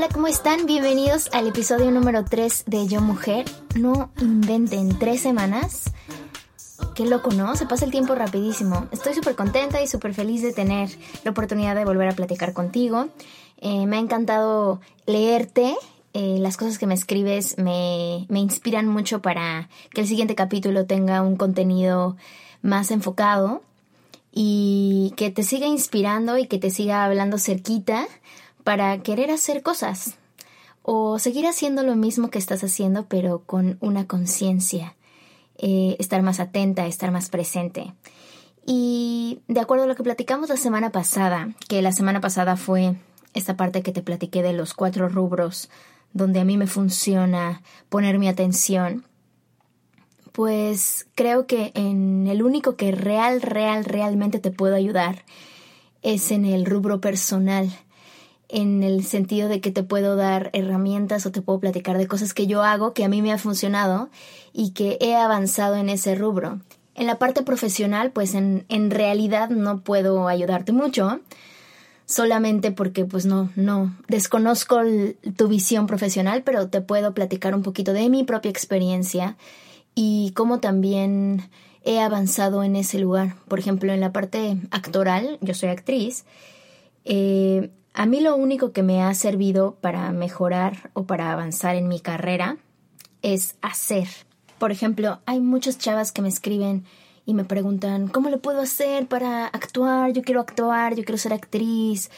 Hola, ¿cómo están? Bienvenidos al episodio número 3 de Yo Mujer. No inventen tres semanas. Qué loco, ¿no? Se pasa el tiempo rapidísimo. Estoy súper contenta y súper feliz de tener la oportunidad de volver a platicar contigo. Eh, me ha encantado leerte. Eh, las cosas que me escribes me, me inspiran mucho para que el siguiente capítulo tenga un contenido más enfocado y que te siga inspirando y que te siga hablando cerquita para querer hacer cosas o seguir haciendo lo mismo que estás haciendo pero con una conciencia, eh, estar más atenta, estar más presente. Y de acuerdo a lo que platicamos la semana pasada, que la semana pasada fue esta parte que te platiqué de los cuatro rubros donde a mí me funciona poner mi atención, pues creo que en el único que real, real, realmente te puedo ayudar es en el rubro personal en el sentido de que te puedo dar herramientas o te puedo platicar de cosas que yo hago, que a mí me ha funcionado y que he avanzado en ese rubro. En la parte profesional, pues en, en realidad no puedo ayudarte mucho, solamente porque pues no, no, desconozco tu visión profesional, pero te puedo platicar un poquito de mi propia experiencia y cómo también he avanzado en ese lugar. Por ejemplo, en la parte actoral, yo soy actriz, eh, a mí lo único que me ha servido para mejorar o para avanzar en mi carrera es hacer. Por ejemplo, hay muchas chavas que me escriben y me preguntan, ¿cómo lo puedo hacer para actuar? Yo quiero actuar, yo quiero ser actriz.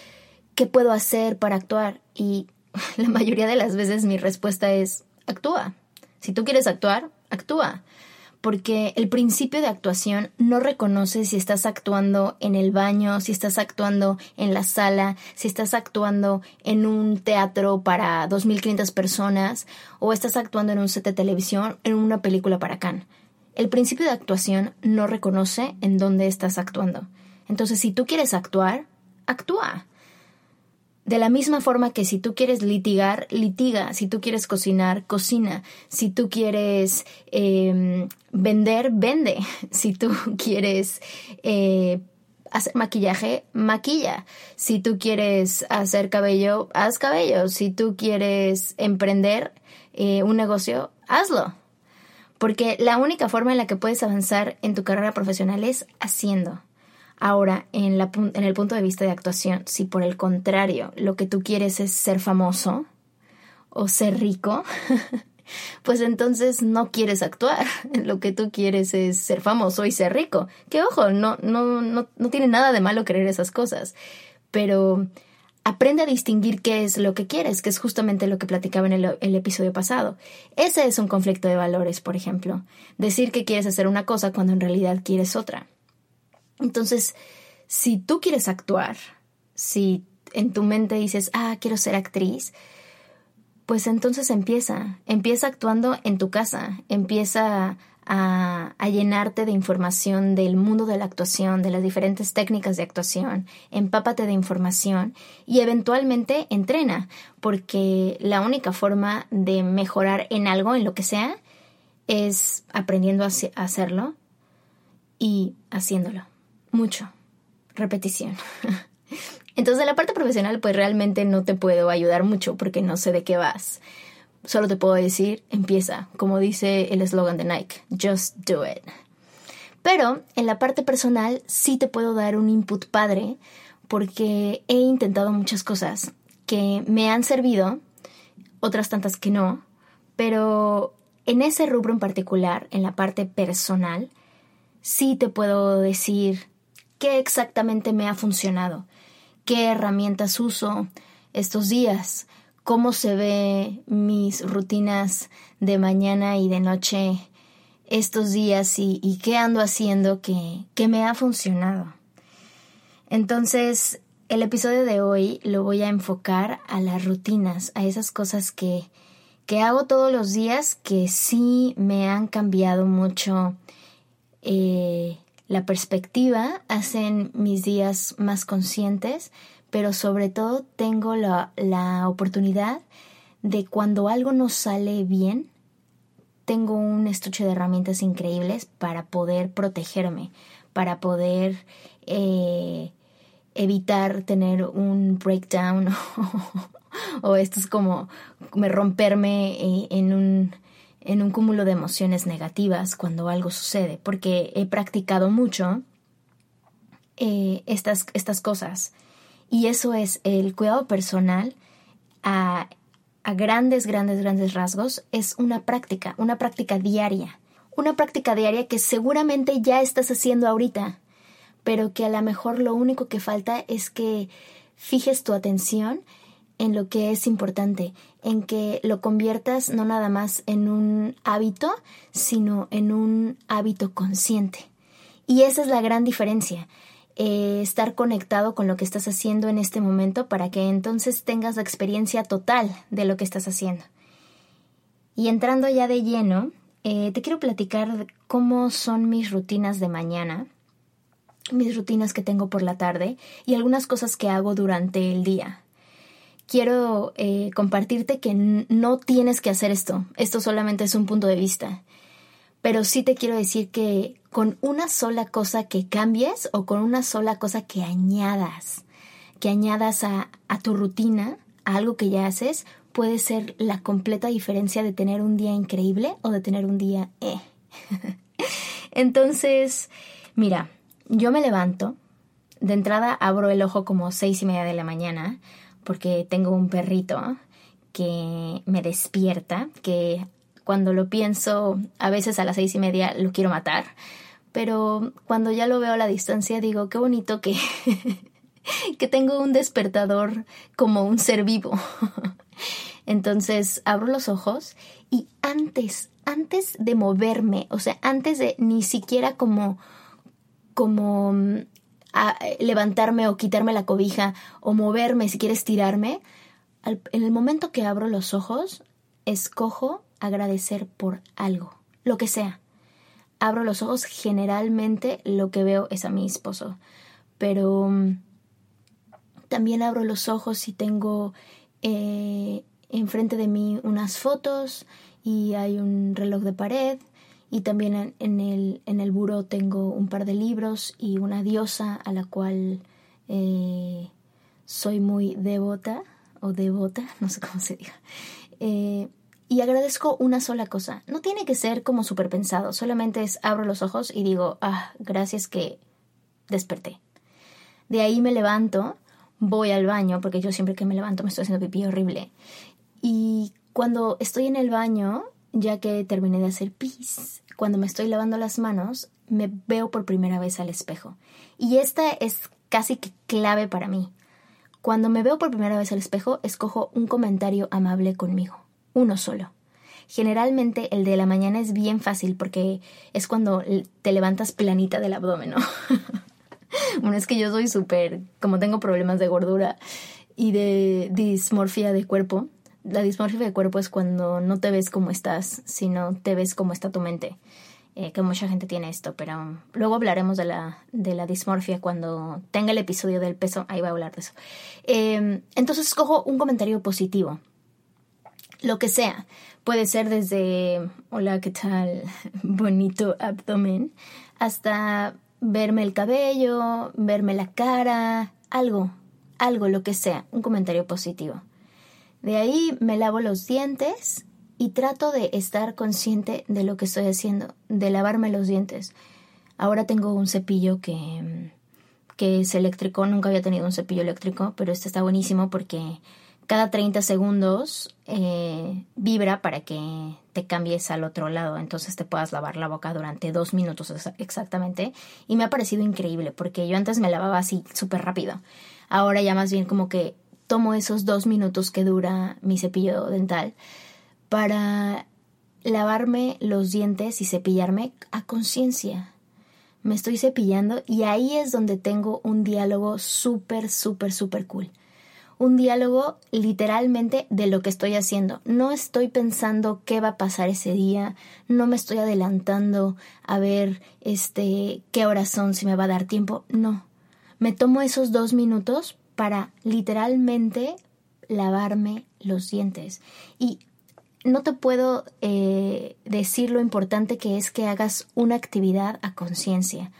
¿Qué puedo hacer para actuar? Y la mayoría de las veces mi respuesta es, actúa. Si tú quieres actuar, actúa porque el principio de actuación no reconoce si estás actuando en el baño, si estás actuando en la sala, si estás actuando en un teatro para 2.500 personas o estás actuando en un set de televisión, en una película para Cannes. El principio de actuación no reconoce en dónde estás actuando. Entonces, si tú quieres actuar, actúa. De la misma forma que si tú quieres litigar, litiga. Si tú quieres cocinar, cocina. Si tú quieres em, vender, vende. Si tú quieres eh, hacer maquillaje, maquilla. Si tú quieres hacer cabello, haz cabello. Si tú quieres emprender eh, un negocio, hazlo. Porque la única forma en la que puedes avanzar en tu carrera profesional es haciendo. Ahora, en, la, en el punto de vista de actuación, si por el contrario lo que tú quieres es ser famoso o ser rico, pues entonces no quieres actuar. Lo que tú quieres es ser famoso y ser rico. Que ojo, no, no, no, no tiene nada de malo querer esas cosas. Pero aprende a distinguir qué es lo que quieres, que es justamente lo que platicaba en el, el, episodio pasado. Ese es un conflicto de valores, por ejemplo. Decir que quieres hacer una cosa cuando en realidad quieres otra. Entonces, si tú quieres actuar, si en tu mente dices, ah, quiero ser actriz, pues entonces empieza, empieza actuando en tu casa, empieza a, llenarte de información del mundo de la actuación, de las diferentes técnicas de actuación, empápate de información y eventualmente entrena, porque la única forma de mejorar en algo, en lo que sea, es aprendiendo a hacerlo y haciéndolo mucho. Repetición. Entonces, en la parte profesional, pues realmente no te puedo ayudar mucho porque no sé de qué vas. Solo te puedo decir, empieza, como dice el eslogan de Nike, just do it. Pero en la parte personal sí te puedo dar un input padre porque he intentado muchas cosas que me han servido, otras tantas que no, pero en ese rubro en particular, en la parte personal, sí te puedo decir qué exactamente me ha funcionado, qué herramientas uso estos días, cómo se ve mis rutinas de mañana y de noche estos días y, qué ando haciendo que, que me ha funcionado. Entonces, el episodio de hoy lo voy a enfocar a las rutinas, a esas cosas que, que hago todos los días que sí me han cambiado mucho eh, la perspectiva, hacen mis días más conscientes, pero sobre todo tengo la, la oportunidad de cuando algo no sale bien, tengo un estuche de herramientas increíbles para poder protegerme, para poder eh, evitar tener un breakdown o esto es como me romperme eh, en un en un cúmulo de emociones negativas cuando algo sucede, porque he practicado mucho eh, estas, estas cosas. Y eso es el cuidado personal a, a grandes, grandes, grandes rasgos, es una práctica, una práctica diaria. Una práctica diaria que seguramente ya estás haciendo ahorita, pero que a lo mejor lo único que falta es que fijes tu atención en lo que es importante, en que lo conviertas no nada más en un hábito, sino en un hábito consciente. Y esa es la gran diferencia. Eh, estar conectado con lo que estás haciendo en este momento para que entonces tengas la experiencia total de lo que estás haciendo. Y entrando ya de lleno, eh, te quiero platicar cómo son mis rutinas de mañana, mis rutinas que tengo por la tarde y algunas cosas que hago durante el día quiero eh, compartirte que no tienes que hacer esto. Esto solamente es un punto de vista. Pero sí te quiero decir que con una sola cosa que cambies o con una sola cosa que añadas, que añadas a, tu rutina, a algo que ya haces, puede ser la completa diferencia de tener un día increíble o de tener un día eh. Entonces, mira, yo me levanto, de entrada abro el ojo como seis y media de la mañana, porque tengo un perrito que me despierta, que cuando lo pienso, a veces a las seis y media lo quiero matar, pero cuando ya lo veo a la distancia digo, qué bonito que, que tengo un despertador como un ser vivo. Entonces abro los ojos y antes, antes de moverme, o sea, antes de ni siquiera como, como a levantarme o quitarme la cobija o moverme si quieres tirarme, en el momento que abro los ojos, escojo agradecer por algo, lo que sea. Abro los ojos, generalmente lo que veo es a mi esposo, pero mm, también abro los ojos y tengo eh, enfrente de mí unas fotos y hay un reloj de pared y también en el, en el buró tengo un par de libros y una diosa a la cual eh, soy muy devota o devota, no sé cómo se diga. Eh, y agradezco una sola cosa. No tiene que ser como súper pensado, solamente es abro los ojos y digo, ah, gracias que desperté. De ahí me levanto, voy al baño, porque yo siempre que me levanto me estoy haciendo pipí horrible. Y cuando estoy en el baño, ya que terminé de hacer pis, cuando me estoy lavando las manos, me veo por primera vez al espejo. Y esta es casi que clave para mí. Cuando me veo por primera vez al espejo, escojo un comentario amable conmigo. Uno solo. Generalmente el de la mañana es bien fácil porque es cuando te levantas planita del abdomen, ¿no? bueno, es que yo soy súper, como tengo problemas de gordura y de dismorfia de cuerpo, la dismorfia de cuerpo es cuando no te ves como estás, sino te ves como está tu mente. Eh, que mucha gente tiene esto, pero luego hablaremos de la, de la dismorfia cuando tenga el episodio del peso, ahí va a hablar de eso. Em, entonces escojo un comentario positivo, lo que sea, puede ser desde hola, ¿qué tal? bonito abdomen, hasta verme el cabello, verme la cara, algo, algo, lo que sea, un comentario positivo. De ahí me lavo los dientes y trato de estar consciente de lo que estoy haciendo, de lavarme los dientes. Ahora tengo un cepillo que, que es eléctrico, nunca había tenido un cepillo eléctrico, pero este está buenísimo porque cada 30 segundos eh, vibra para que te cambies al otro lado, entonces te puedas lavar la boca durante dos minutos exactamente. Y me ha parecido increíble porque yo antes me lavaba así súper rápido. Ahora ya más bien como que tomo esos dos minutos que dura mi cepillo dental para lavarme los dientes y cepillarme a conciencia. Me estoy cepillando y ahí es donde tengo un diálogo súper, súper, súper cool un diálogo literalmente de lo que estoy haciendo. No estoy pensando qué va a pasar ese día, no me estoy adelantando a ver este qué horas son, si me va a dar tiempo. No. Me tomo esos dos minutos para literalmente lavarme los dientes. Y no te puedo eh, decir lo importante que es que hagas una actividad a conciencia.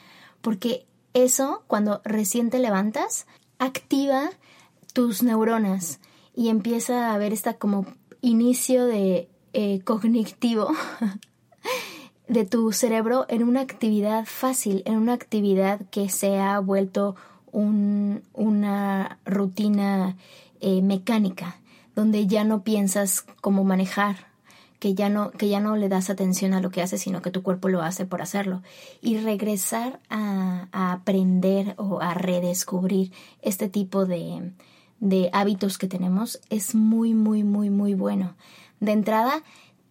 Porque eso, cuando recién te levantas, activa tus neuronas y empieza a haber esta como inicio de eh, cognitivo de tu cerebro en una actividad fácil, en una actividad que se ha vuelto una rutina eh, mecánica, donde ya no piensas cómo manejar, que ya no, que ya no le das atención a lo que haces, sino que tu cuerpo lo hace por hacerlo. Y regresar a aprender o a redescubrir este tipo de, de hábitos que tenemos es muy, muy, muy, muy bueno. De entrada,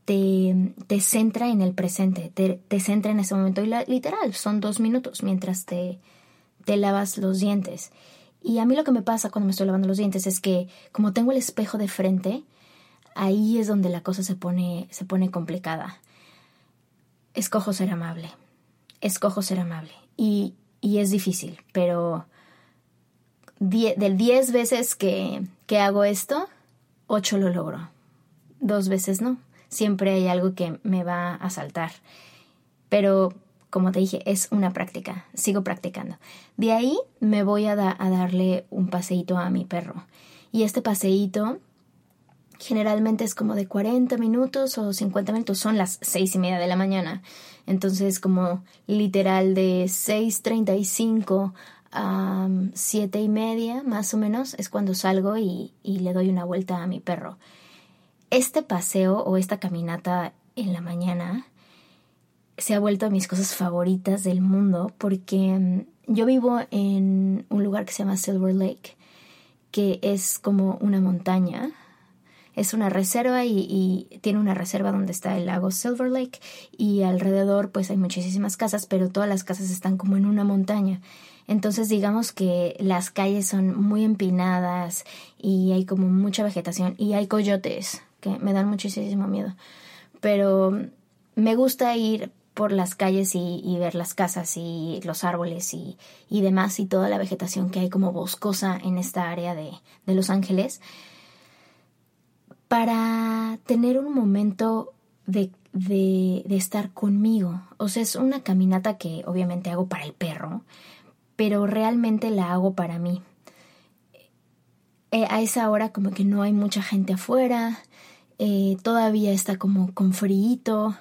te, te centra en el presente, te, te, centra en ese momento. Y la, literal, son dos minutos mientras te, te lavas los dientes. Y a mí lo que me pasa cuando me estoy lavando los dientes es que como tengo el espejo de frente, ahí es donde la cosa se pone, se pone complicada. Escojo ser amable. Escojo ser amable. Y, y es difícil, pero del 10 veces que, que hago esto, 8 lo logro. Dos veces no. Siempre hay algo que me va a saltar. Pero, como te dije, es una práctica. Sigo practicando. De ahí me voy a, darle un paseíto a mi perro. Y este paseíto generalmente es como de 40 minutos o 50 minutos. Son las seis y media de la mañana. Entonces, como literal de 6.35 a siete y media más o menos es cuando salgo y, le doy una vuelta a mi perro. Este paseo o esta caminata en la mañana se ha vuelto de mis cosas favoritas del mundo porque mm, yo vivo en un lugar que se llama Silver Lake, que es como una montaña. Es una reserva y, y tiene una reserva donde está el lago Silver Lake y alrededor pues hay muchísimas casas, pero todas las casas están como en una montaña. Entonces digamos que las calles son muy empinadas y hay como mucha vegetación y hay coyotes que me dan muchísimo miedo. Pero me gusta ir por las calles y, ver las casas y los árboles y, demás y toda la vegetación que hay como boscosa en esta área de, Los Ángeles para tener un momento de, estar conmigo. O sea, es una caminata que obviamente hago para el perro, pero realmente la hago para mí. Eh, a esa hora como que no hay mucha gente afuera, eh, todavía está como con frío.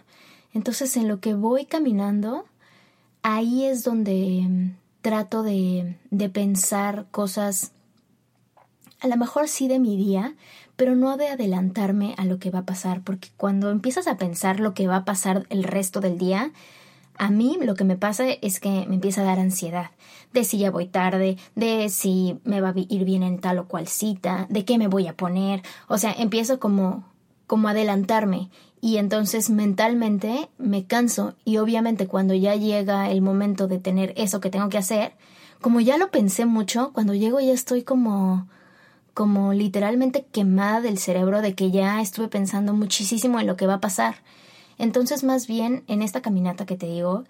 Entonces en lo que voy caminando, ahí es donde mm, trato de, de pensar cosas, a lo mejor sí de mi día, pero no de adelantarme a lo que va a pasar, porque cuando empiezas a pensar lo que va a pasar el resto del día, a mí lo que me pasa es que me empieza a dar ansiedad de si ya voy tarde, de si me va a ir bien en tal o cual cita, de qué me voy a poner, o sea, empiezo como como adelantarme y entonces mentalmente me canso y obviamente cuando ya llega el momento de tener eso que tengo que hacer, como ya lo pensé mucho, cuando llego ya estoy como como literalmente quemada del cerebro de que ya estuve pensando muchísimo en lo que va a pasar entonces, más bien, en esta caminata que te digo,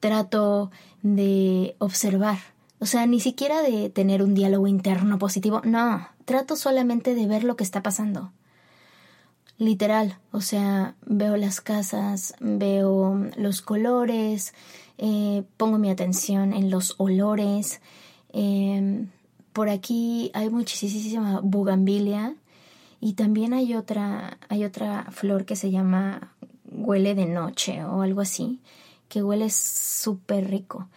trato de observar. O sea, ni siquiera de tener un diálogo interno positivo. No, trato solamente de ver lo que está pasando. Literal, o sea, veo las casas, veo los colores, eh, pongo mi atención en los olores. Em, por aquí hay muchísima bugambilia y también hay otra, hay otra flor que se llama huele de noche o algo así, que huele súper rico.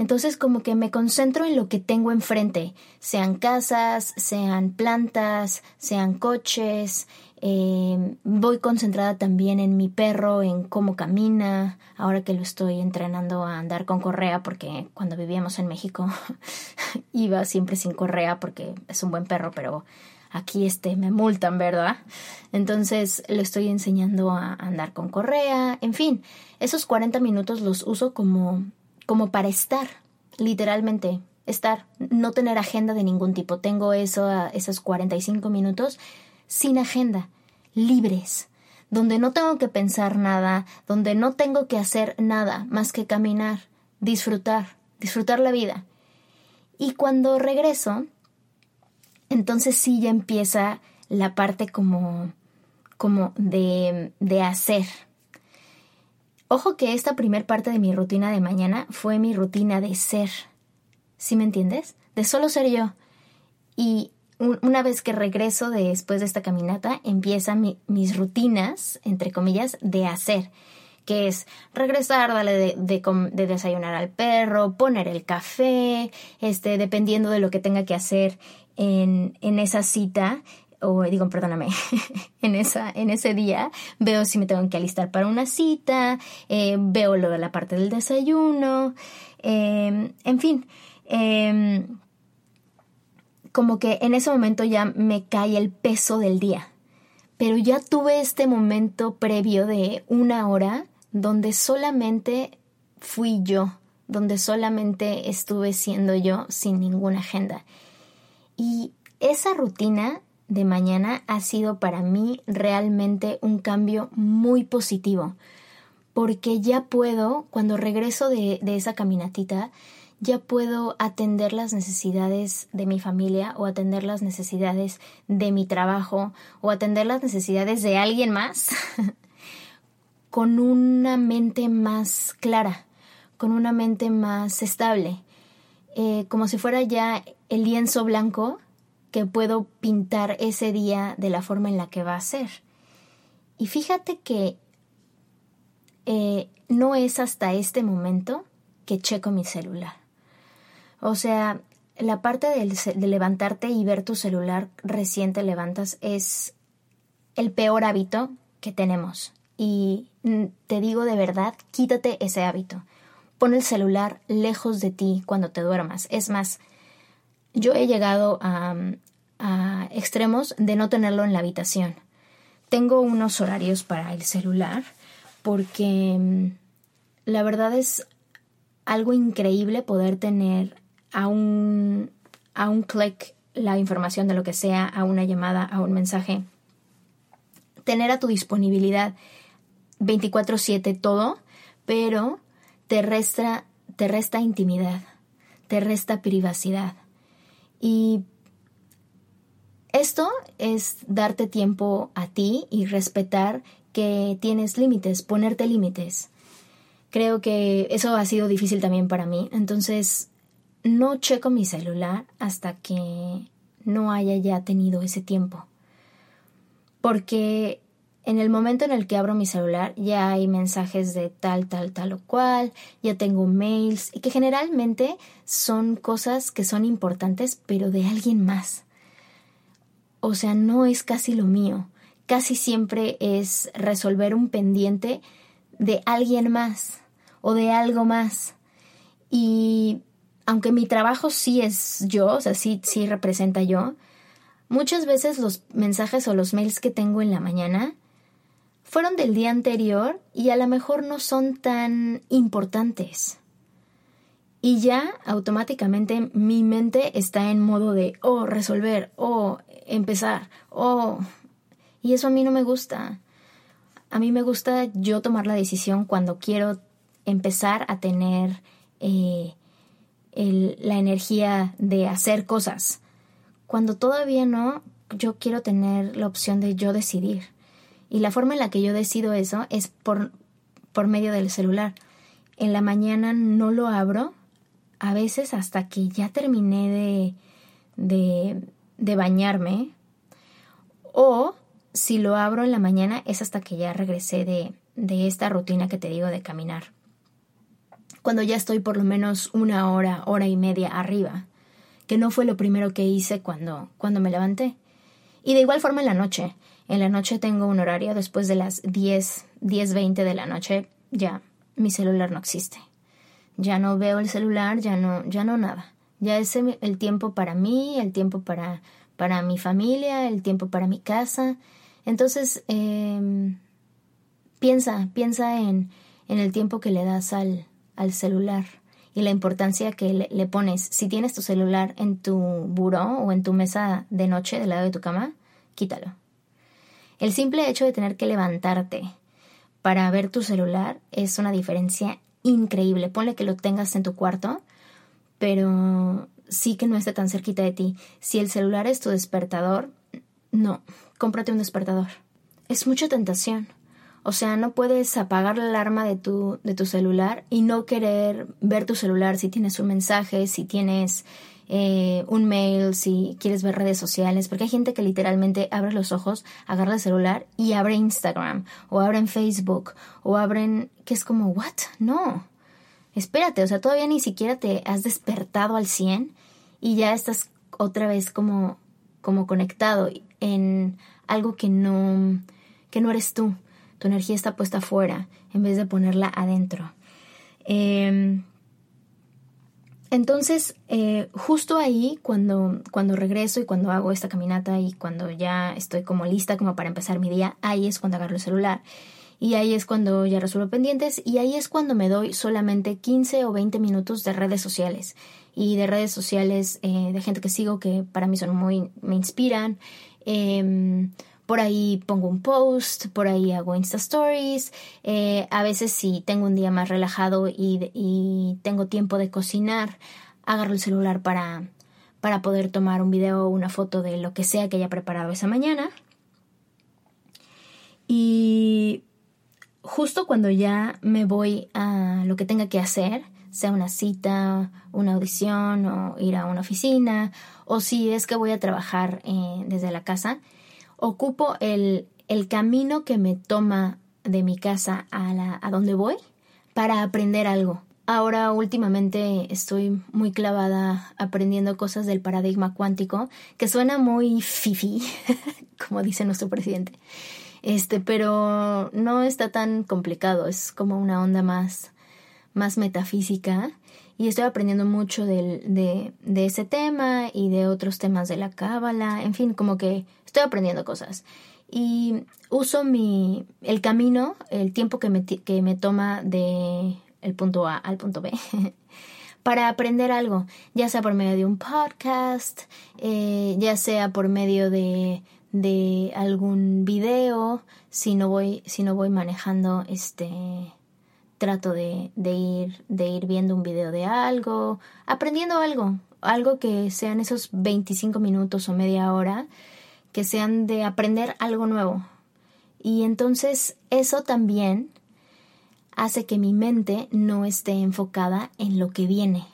Entonces como que me concentro en lo que tengo enfrente, sean casas, sean plantas, sean coches. Eh, voy concentrada también en mi perro, en cómo camina, ahora que lo estoy entrenando a andar con correa, porque cuando vivíamos en México iba siempre sin correa porque es un buen perro, pero aquí este me multan, ¿verdad? Entonces le estoy enseñando a andar con correa, en fin, esos 40 minutos los uso como como para estar, literalmente, estar, no tener agenda de ningún tipo. Tengo eso, esos 45 minutos sin agenda, libres, donde no tengo que pensar nada, donde no tengo que hacer nada más que caminar, disfrutar, disfrutar la vida. Y cuando regreso, entonces sí ya empieza la parte como, como de, de hacer, Ojo que esta primer parte de mi rutina de mañana fue mi rutina de ser. ¿Sí me entiendes? De solo ser yo. Y una vez que regreso después de esta caminata, empiezan mis rutinas, entre comillas, de hacer que es regresar, darle de, de, desayunar al perro, poner el café, este, dependiendo de lo que tenga que hacer en, en esa cita, o digo, perdóname, en, esa, en ese día veo si me tengo que alistar para una cita, eh, veo lo de la parte del desayuno, em, en fin, em, como que en ese momento ya me cae el peso del día. Pero ya tuve este momento previo de una hora donde solamente fui yo, donde solamente estuve siendo yo sin ninguna agenda. Y esa rutina de mañana ha sido para mí realmente un cambio muy positivo, porque ya puedo, cuando regreso de, esa caminatita, ya puedo atender las necesidades de mi familia o atender las necesidades de mi trabajo o atender las necesidades de alguien más con una mente más clara, con una mente más estable, eh, como si fuera ya el lienzo blanco que puedo pintar ese día de la forma en la que va a ser. Y fíjate que eh, no es hasta este momento que checo mi celular. O sea, la parte de levantarte y ver tu celular recién te levantas es el peor hábito que tenemos. Y mm, te digo de verdad, quítate ese hábito. Pon el celular lejos de ti cuando te duermas. Es más, yo he llegado a, extremos de no tenerlo en la habitación. Tengo unos horarios para el celular porque mm, la verdad es algo increíble poder tener a un, a un clic la información de lo que sea, a una llamada, a un mensaje. Tener a tu disponibilidad 24/7 todo, pero te resta, te resta intimidad, te resta privacidad. Y esto es darte tiempo a ti y respetar que tienes límites, ponerte límites. Creo que eso ha sido difícil también para mí. Entonces, no checo mi celular hasta que no haya ya tenido ese tiempo. Porque en el momento en el que abro mi celular ya hay mensajes de tal, tal, tal o cual, ya tengo mails y que generalmente son cosas que son importantes pero de alguien más. O sea, no es casi lo mío. Casi siempre es resolver un pendiente de alguien más o de algo más. Y aunque mi trabajo sí es yo, o sea, sí, sí representa yo, muchas veces los mensajes o los mails que tengo en la mañana fueron del día anterior y a lo mejor no son tan importantes. Y ya automáticamente mi mente está en modo de, oh, resolver, oh, empezar, oh. Y eso a mí no me gusta. A mí me gusta yo tomar la decisión cuando quiero empezar a tener eh, la energía de hacer cosas. Cuando todavía no, yo quiero tener la opción de yo decidir. Y la forma en la que yo decido eso es por, por medio del celular. En la mañana no lo abro, a veces hasta que ya terminé de, de, de bañarme. O si lo abro en la mañana es hasta que ya regresé de, de esta rutina que te digo de caminar. Cuando ya estoy por lo menos una hora, hora y media arriba, que no fue lo primero que hice cuando, cuando me levanté. Y de igual forma en la noche. En la noche tengo un horario después de las 10, 10, 20 de la noche, ya mi celular no existe. Ya no veo el celular, ya no, ya no nada. Ya es el tiempo para mí, el tiempo para, para mi familia, el tiempo para mi casa. Entonces, eh, piensa, piensa en, en el tiempo que le das al, al celular y la importancia que le, pones. Si tienes tu celular en tu buró o en tu mesa de noche del lado de tu cama, quítalo. El simple hecho de tener que levantarte para ver tu celular es una diferencia increíble. Ponle que lo tengas en tu cuarto, pero sí que no esté tan cerquita de ti. Si el celular es tu despertador, no, cómprate un despertador. Es mucha tentación. O sea, no puedes apagar la alarma de tu, de tu celular y no querer ver tu celular si tienes un mensaje, si tienes eh, un mail, si quieres ver redes sociales, porque hay gente que literalmente abre los ojos, agarra el celular y abre Instagram, o abren Facebook, o abren, que es como, ¿what? No. Espérate, o sea, todavía ni siquiera te has despertado al 100 y ya estás otra vez como, como conectado en algo que no, que no eres tú. Tu energía está puesta afuera en vez de ponerla adentro. Em, entonces, eh, justo ahí, cuando, cuando regreso y cuando hago esta caminata y cuando ya estoy como lista como para empezar mi día, ahí es cuando agarro el celular. Y ahí es cuando ya resuelvo pendientes y ahí es cuando me doy solamente 15 o 20 minutos de redes sociales. Y de redes sociales eh, de gente que sigo que para mí son muy, me inspiran. Em, por ahí pongo un post, por ahí hago Insta Stories. Eh, a veces si tengo un día más relajado y, tengo tiempo de cocinar, agarro el celular para, para poder tomar un video o una foto de lo que sea que haya preparado esa mañana. Y justo cuando ya me voy a lo que tenga que hacer, sea una cita, una audición o ir a una oficina, o si es que voy a trabajar eh, desde la casa, ocupo el, el camino que me toma de mi casa a, la, a donde voy para aprender algo. Ahora últimamente estoy muy clavada aprendiendo cosas del paradigma cuántico, que suena muy fifi, como dice nuestro presidente. Este, pero no está tan complicado, es como una onda más, más metafísica y estoy aprendiendo mucho de, de, ese tema y de otros temas de la cábala, en fin, como que estoy aprendiendo cosas. Y uso mi, el camino, el tiempo que me, que me toma de el punto A al punto B para aprender algo, ya sea por medio de un podcast, eh, ya sea por medio de, de algún video, si no voy, si no voy manejando este trato de, ir, de ir viendo un video de algo, aprendiendo algo, algo que sean esos 25 minutos o media hora, que sean de aprender algo nuevo. Y entonces eso también hace que mi mente no esté enfocada en lo que viene.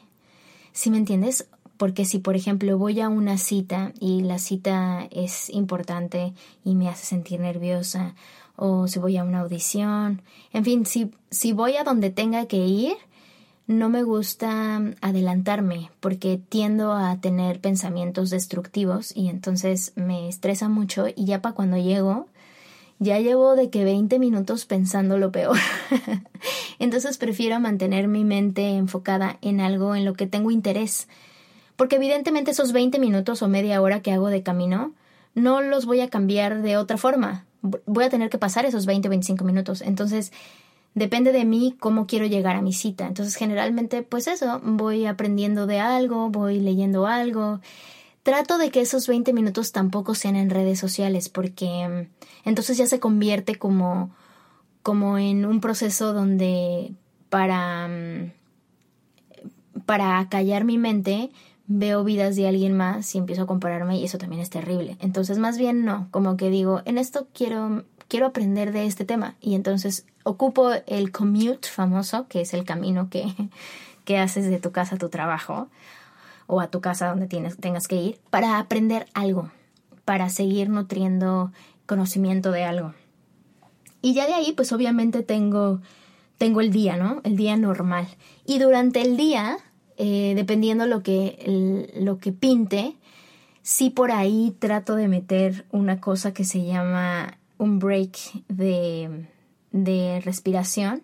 ¿Sí me entiendes? Porque si, por ejemplo, voy a una cita y la cita es importante y me hace sentir nerviosa, o si voy a una audición, en fin, si, si voy a donde tenga que ir, no me gusta adelantarme porque tiendo a tener pensamientos destructivos y entonces me estresa mucho y ya para cuando llego, ya llevo de que 20 minutos pensando lo peor. entonces prefiero mantener mi mente enfocada en algo en lo que tengo interés. Porque evidentemente esos 20 minutos o media hora que hago de camino, no los voy a cambiar de otra forma voy a tener que pasar esos 20 o 25 minutos. Entonces, depende de mí cómo quiero llegar a mi cita. Entonces, generalmente, pues eso, voy aprendiendo de algo, voy leyendo algo. Trato de que esos 20 minutos tampoco sean en redes sociales, porque mm, entonces ya se convierte como, como en un proceso donde para, mm, para callar mi mente veo vidas de alguien más y empiezo a compararme y eso también es terrible. Entonces, más bien no, como que digo, en esto quiero quiero aprender de este tema y entonces ocupo el commute famoso, que es el camino que, que haces de tu casa a tu trabajo o a tu casa donde tienes, tengas que ir para aprender algo, para seguir nutriendo conocimiento de algo. Y ya de ahí, pues obviamente tengo tengo el día, ¿no? El día normal. Y durante el día, eh, dependiendo lo que, lo que pinte, sí por ahí trato de meter una cosa que se llama un break de, de respiración,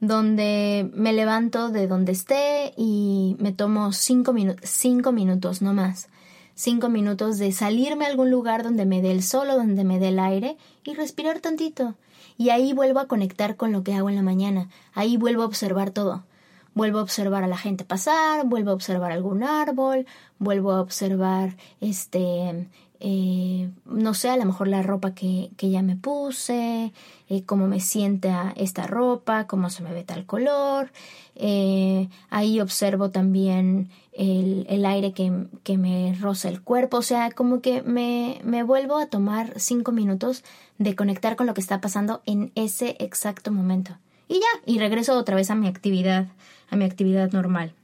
donde me levanto de donde esté y me tomo cinco, cinco minutos, no más. Cinco minutos de salirme a algún lugar donde me dé el sol o donde me dé el aire y respirar tantito. Y ahí vuelvo a conectar con lo que hago en la mañana. Ahí vuelvo a observar todo. Vuelvo a observar a la gente pasar, vuelvo a observar algún árbol, vuelvo a observar este eh, no sé, a lo mejor la ropa que, que ya me puse, eh, cómo me siente esta ropa, cómo se me ve tal color. Eh, ahí observo también el, el aire que, que, me roza el cuerpo. O sea, como que me, me vuelvo a tomar cinco minutos de conectar con lo que está pasando en ese exacto momento. Y ya, y regreso otra vez a mi actividad, a mi actividad normal.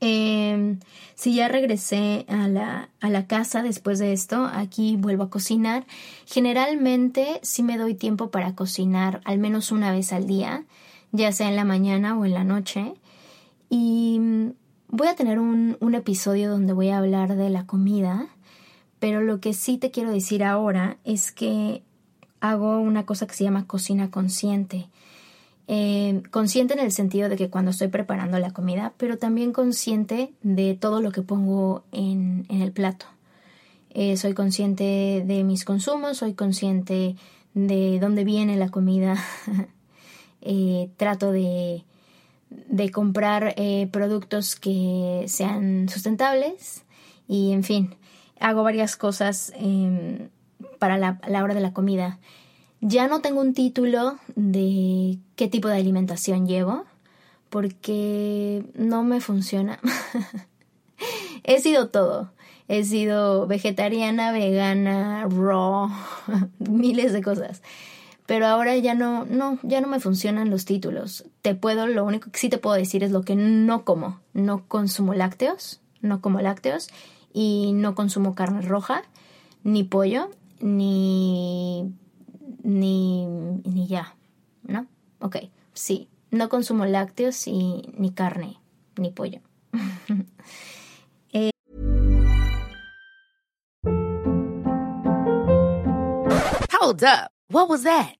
Eh, si ya regresé a la, a la casa después de esto, aquí vuelvo a cocinar. Generalmente sí me doy tiempo para cocinar al menos una vez al día, ya sea en la mañana o en la noche. Y mm, voy a tener un, un episodio donde voy a hablar de la comida, pero lo que sí te quiero decir ahora es que hago una cosa que se llama cocina consciente. Eh, consciente en el sentido de que cuando estoy preparando la comida, pero también consciente de todo lo que pongo en, el plato. Eh, soy consciente de mis consumos, soy consciente de dónde viene la comida. Eh, trato de, de comprar productos que sean sustentables y, en fin, hago varias cosas em, para la hora de la comida. Ya no tengo un título de qué tipo de alimentación llevo, porque no me funciona. He sido todo. He sido vegetariana, vegana, raw, miles de cosas. Pero ahora ya no, no, ya no me funcionan los títulos. Te puedo, lo único que sí te puedo decir es lo que no como. No consumo lácteos, no como lácteos y no consumo carne roja, ni pollo, ni ni, ni ya, ¿no? Ok, sí, no consumo lácteos y ni carne, ni pollo. eh. Hold up. What was that?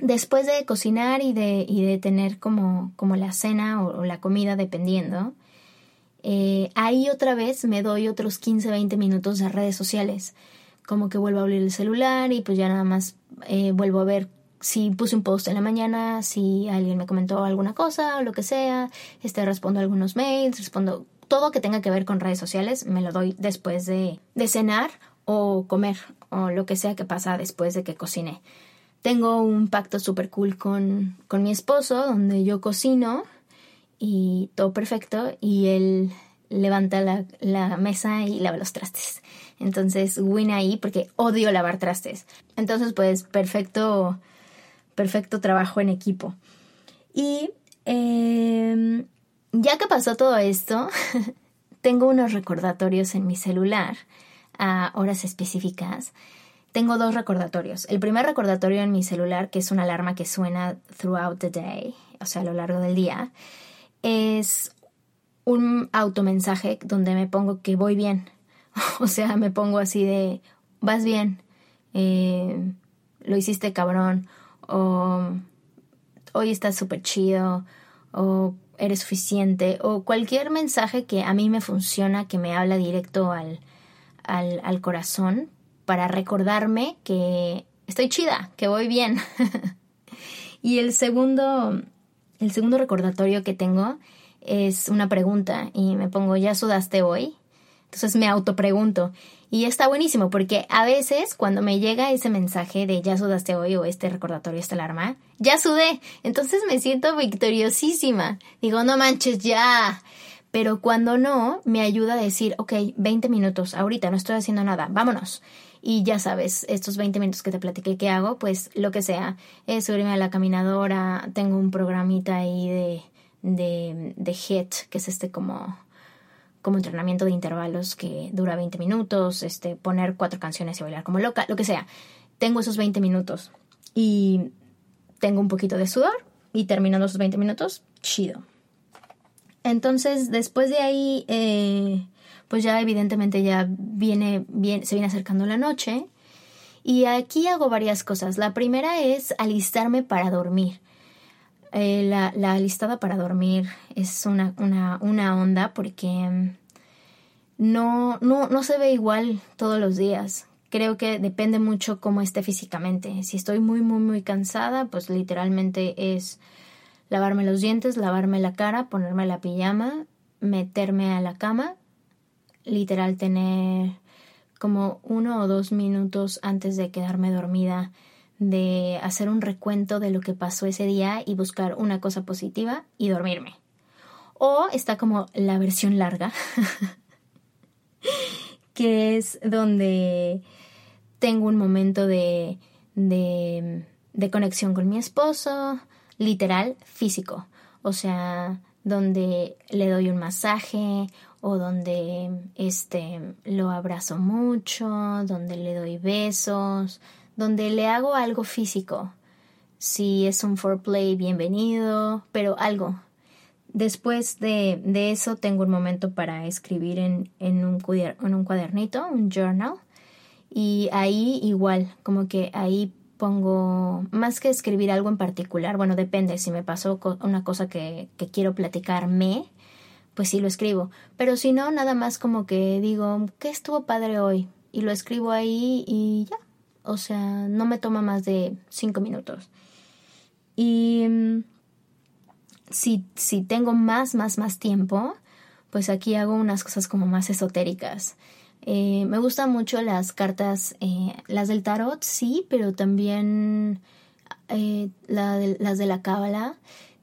después de cocinar y de, y de tener como, como la cena o, la comida, dependiendo, eh, ahí otra vez me doy otros 15, 20 minutos de redes sociales. Como que vuelvo a abrir el celular y pues ya nada más eh, vuelvo a ver si puse un post en la mañana, si alguien me comentó alguna cosa o lo que sea, este, respondo algunos mails, respondo todo que tenga que ver con redes sociales, me lo doy después de, de cenar o comer o lo que sea que pasa después de que cocine. Tengo un pacto súper cool con, con mi esposo, donde yo cocino y todo perfecto, y él levanta la, la, mesa y lava los trastes. Entonces, win ahí porque odio lavar trastes. Entonces, pues, perfecto, perfecto trabajo en equipo. Y eh, ya que pasó todo esto, tengo unos recordatorios en mi celular a horas específicas tengo dos recordatorios. El primer recordatorio en mi celular, que es una alarma que suena throughout the day, o sea, a lo largo del día, es un automensaje donde me pongo que voy bien. o sea, me pongo así de, vas bien, eh, lo hiciste cabrón, o hoy estás súper chido, o eres suficiente, o cualquier mensaje que a mí me funciona, que me habla directo al, al, al corazón, para recordarme que estoy chida, que voy bien. y el segundo, el segundo recordatorio que tengo es una pregunta y me pongo, ¿ya sudaste hoy? Entonces me autopregunto. Y está buenísimo porque a veces cuando me llega ese mensaje de ya sudaste hoy o este recordatorio, esta alarma, ya sudé. Entonces me siento victoriosísima. Digo, no manches, ya. Pero cuando no, me ayuda a decir, ok, 20 minutos, ahorita no estoy haciendo nada, vámonos. Y ya sabes, estos 20 minutos que te platiqué que hago, pues lo que sea, es subirme a la caminadora, tengo un programita ahí de, de, de HIT, que es este como como entrenamiento de intervalos que dura 20 minutos, este, poner cuatro canciones y bailar como loca, lo que sea. Tengo esos 20 minutos y tengo un poquito de sudor y terminando esos 20 minutos, chido. Entonces, después de ahí, eh, pues ya evidentemente ya viene, bien, se viene acercando la noche. Y aquí hago varias cosas. La primera es alistarme para dormir. Eh, la, la, alistada para dormir es una, una, una onda porque mm, no, no, no se ve igual todos los días. Creo que depende mucho cómo esté físicamente. Si estoy muy, muy, muy cansada, pues literalmente es lavarme los dientes, lavarme la cara, ponerme la pijama, meterme a la cama, literal tener como uno o dos minutos antes de quedarme dormida de hacer un recuento de lo que pasó ese día y buscar una cosa positiva y dormirme. O está como la versión larga, que es donde tengo un momento de, de, conexión con mi esposo, literal, físico. O sea, donde le doy un masaje o donde este lo abrazo mucho, donde le doy besos, donde le hago algo físico. Si es un foreplay, bienvenido, pero algo. Después de, de eso tengo un momento para escribir en, en, un en un cuadernito, un journal. Y ahí igual, como que ahí pongo, más que escribir algo en particular, bueno, depende, si me pasó una cosa que, que quiero platicarme, pues sí lo escribo. Pero si no, nada más como que digo, ¿qué estuvo padre hoy? Y lo escribo ahí y ya. O sea, no me toma más de cinco minutos. Y mm, si, si tengo más, más, más tiempo, pues aquí hago unas cosas como más esotéricas. Eh, me gustan mucho las cartas, eh, las del tarot, sí, pero también eh, las de la cábala,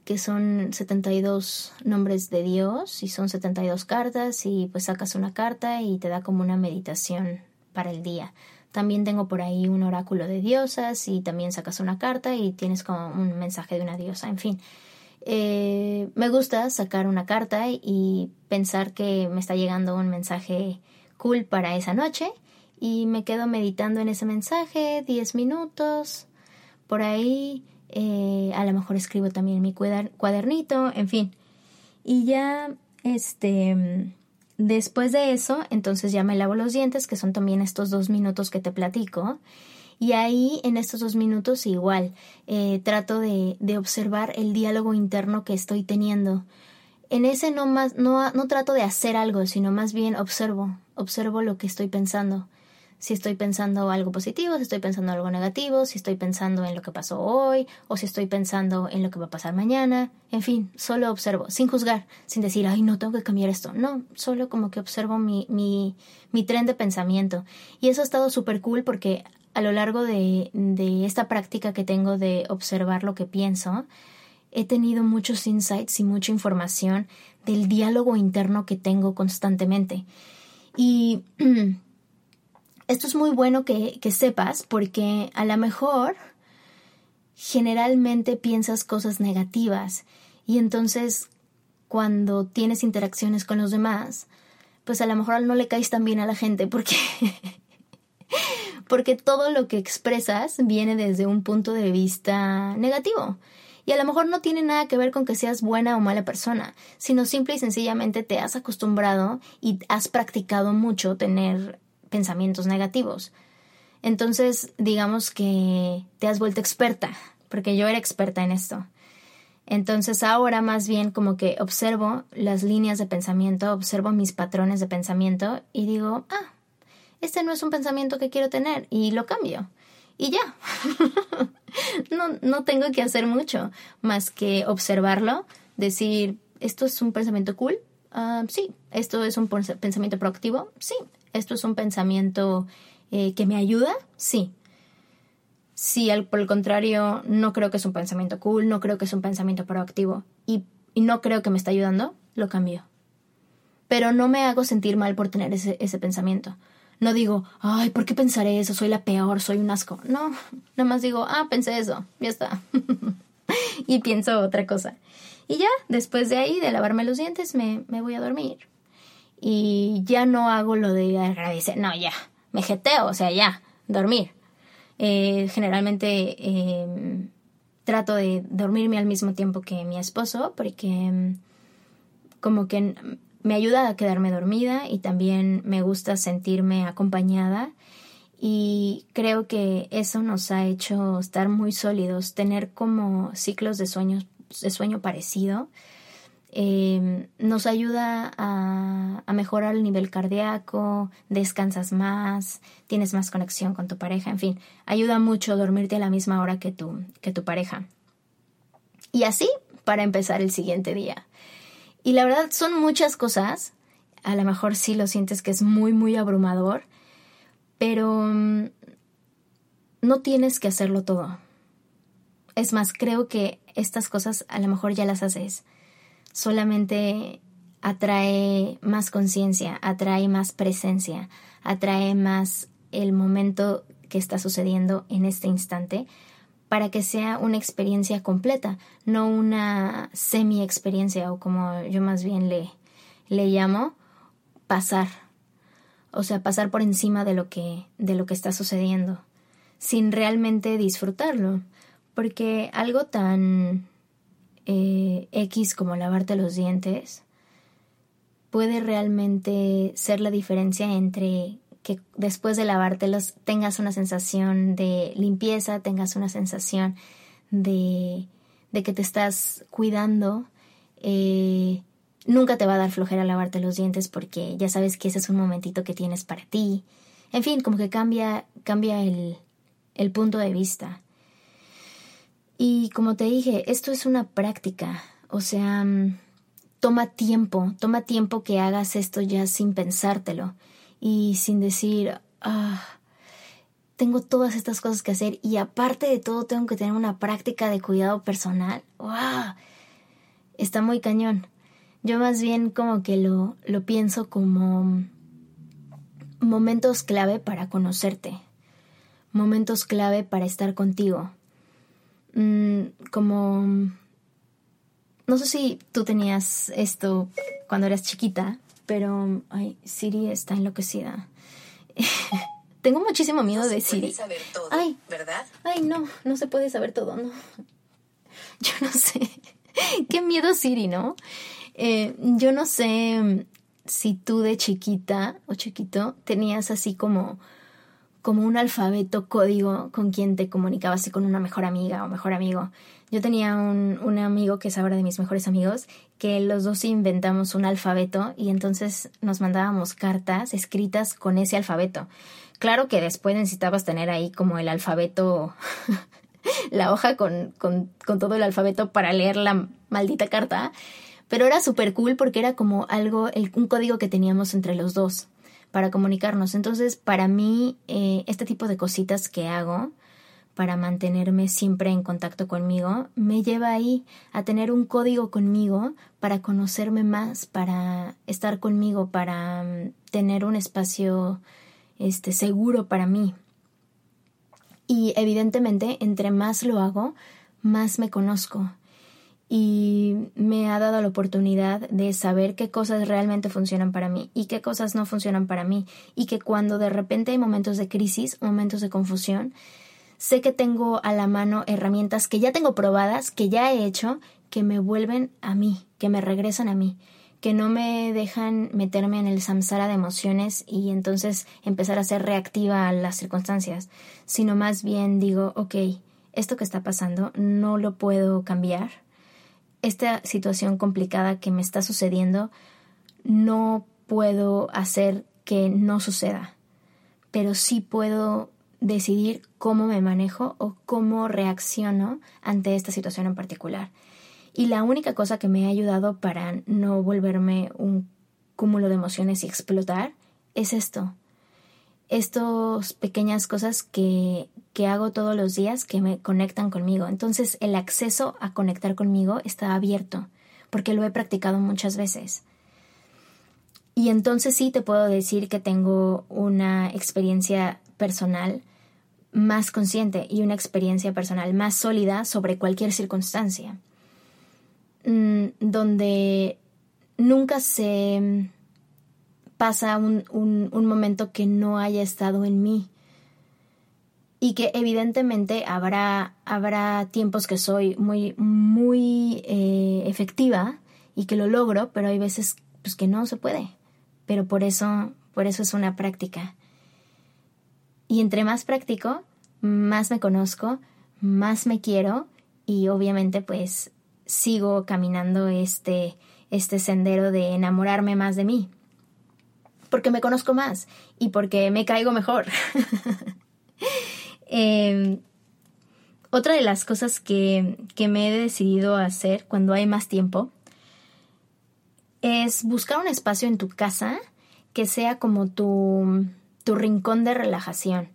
que son 72 nombres de Dios y son 72 cartas y pues sacas una carta y te da como una meditación para el día. También tengo por ahí un oráculo de diosas y también sacas una carta y tienes como un mensaje de una diosa, en fin. Eh, me gusta sacar una carta y pensar que me está llegando un mensaje cool para esa noche y me quedo meditando en ese mensaje 10 minutos, por ahí eh, a lo mejor escribo también mi cuadernito, en fin. Y ya, este, Después de eso, entonces ya me lavo los dientes, que son también estos dos minutos que te platico. Y ahí, en estos dos minutos, igual, eh, trato de, de, observar el diálogo interno que estoy teniendo. En ese no más, no, no trato de hacer algo, sino más bien observo, observo lo que estoy pensando si estoy pensando algo positivo, si estoy pensando algo negativo, si estoy pensando en lo que pasó hoy o si estoy pensando en lo que va a pasar mañana. En fin, solo observo, sin juzgar, sin decir, ay, no tengo que cambiar esto. No, solo como que observo mi, mi, mi tren de pensamiento. Y eso ha estado súper cool porque a lo largo de, de esta práctica que tengo de observar lo que pienso, he tenido muchos insights y mucha información del diálogo interno que tengo constantemente. Y esto es muy bueno que, sepas porque a lo mejor generalmente piensas cosas negativas y entonces cuando tienes interacciones con los demás, pues a lo mejor no le caes tan bien a la gente porque porque todo lo que expresas viene desde un punto de vista negativo. Y a lo mejor no tiene nada que ver con que seas buena o mala persona, sino simple y sencillamente te has acostumbrado y has practicado mucho tener pensamientos negativos. Entonces, digamos que te has vuelto experta, porque yo era experta en esto. Entonces ahora más bien como que observo las líneas de pensamiento, observo mis patrones de pensamiento y digo, ah, este no es un pensamiento que quiero tener y lo cambio. Y ya. no, no tengo que hacer mucho más que observarlo, decir, esto es un pensamiento cool, ah, sí, esto es un pensamiento proactivo, sí, esto es un pensamiento eh, que me ayuda, sí. Si al, por el contrario no creo que es un pensamiento cool, no creo que es un pensamiento proactivo y, no creo que me está ayudando, lo cambio. Pero no me hago sentir mal por tener ese, ese pensamiento. No digo, ay, ¿por qué pensaré eso? Soy la peor, soy un asco. No, nada más digo, ah, pensé eso, ya está. y pienso otra cosa. Y ya, después de ahí, de lavarme los dientes, me, me voy a dormir. Y ya no hago lo de agradecer, no, ya, me jeteo, o sea, ya, dormir. Eh, generalmente em, trato de dormirme al mismo tiempo que mi esposo porque em, como que me ayuda a quedarme dormida y también me gusta sentirme acompañada y creo que eso nos ha hecho estar muy sólidos, tener como ciclos de sueños de sueño parecido. Eh, nos ayuda a, a, mejorar el nivel cardíaco, descansas más, tienes más conexión con tu pareja, en fin, ayuda mucho dormirte a la misma hora que tu, que tu pareja. Y así para empezar el siguiente día. Y la verdad son muchas cosas, a lo mejor sí lo sientes que es muy, muy abrumador, pero mm, no tienes que hacerlo todo. Es más, creo que estas cosas a lo mejor ya las haces. Solamente atrae más conciencia, atrae más presencia, atrae más el momento que está sucediendo en este instante para que sea una experiencia completa, no una semi experiencia o como yo más bien le, le llamo pasar. O sea, pasar por encima de lo que de lo que está sucediendo sin realmente disfrutarlo. Porque algo tan eh, X como lavarte los dientes puede realmente ser la diferencia entre que después de lavártelos tengas una sensación de limpieza, tengas una sensación de, de que te estás cuidando. Eh, nunca te va a dar flojera lavarte los dientes porque ya sabes que ese es un momentito que tienes para ti. En fin, como que cambia, cambia el, el punto de vista. Y como te dije, esto es una práctica, o sea, mm, toma tiempo, toma tiempo que hagas esto ya sin pensártelo y sin decir, ah, tengo todas estas cosas que hacer y aparte de todo tengo que tener una práctica de cuidado personal. ¡Wow! Está muy cañón. Yo más bien como que lo, lo pienso como momentos clave para conocerte, momentos clave para estar contigo, Mm, como... No sé si tú tenías esto cuando eras chiquita, pero... Ay, Siri está enloquecida. Tengo muchísimo miedo de Siri. saber todo, ay, ¿verdad? Ay, no, no se puede saber todo, no. Yo no sé. Qué miedo Siri, ¿no? Eh, yo no sé si tú de chiquita o chiquito tenías así como como un alfabeto código con quien te comunicabas, con una mejor amiga o mejor amigo. Yo tenía un, un, amigo que es ahora de mis mejores amigos, que los dos inventamos un alfabeto y entonces nos mandábamos cartas escritas con ese alfabeto. Claro que después necesitabas tener ahí como el alfabeto, la hoja con, con, con todo el alfabeto para leer la maldita carta, pero era súper cool porque era como algo, el, un código que teníamos entre los dos para comunicarnos. Entonces, para mí, eh, este tipo de cositas que hago para mantenerme siempre en contacto conmigo, me lleva ahí a tener un código conmigo para conocerme más, para estar conmigo, para mm, tener un espacio este seguro para mí. Y evidentemente, entre más lo hago, más me conozco y me ha dado la oportunidad de saber qué cosas realmente funcionan para mí y qué cosas no funcionan para mí. Y que cuando de repente hay momentos de crisis, momentos de confusión, sé que tengo a la mano herramientas que ya tengo probadas, que ya he hecho, que me vuelven a mí, que me regresan a mí, que no me dejan meterme en el samsara de emociones y entonces empezar a ser reactiva a las circunstancias, sino más bien digo, ok, esto que está pasando no lo puedo cambiar, esta situación complicada que me está sucediendo, no puedo hacer que no suceda, pero sí puedo decidir cómo me manejo o cómo reacciono ante esta situación en particular. Y la única cosa que me ha ayudado para no volverme un cúmulo de emociones y explotar es esto. Estas pequeñas cosas que, que hago todos los días que me conectan conmigo. Entonces el acceso a conectar conmigo está abierto porque lo he practicado muchas veces. Y entonces sí te puedo decir que tengo una experiencia personal más consciente y una experiencia personal más sólida sobre cualquier circunstancia, mm, donde nunca se pasa un, un, momento que no haya estado en mí y que evidentemente habrá, habrá tiempos que soy muy, muy eh, efectiva y que lo logro, pero hay veces pues, que no se puede pero por eso, por eso es una práctica. Y entre más practico, más me conozco, más me quiero y obviamente pues sigo caminando este, este sendero de enamorarme más de mí. Porque me conozco más y porque me caigo mejor. Em, otra de las cosas que, que me he decidido hacer cuando hay más tiempo es buscar un espacio en tu casa que sea como tu, tu rincón de relajación.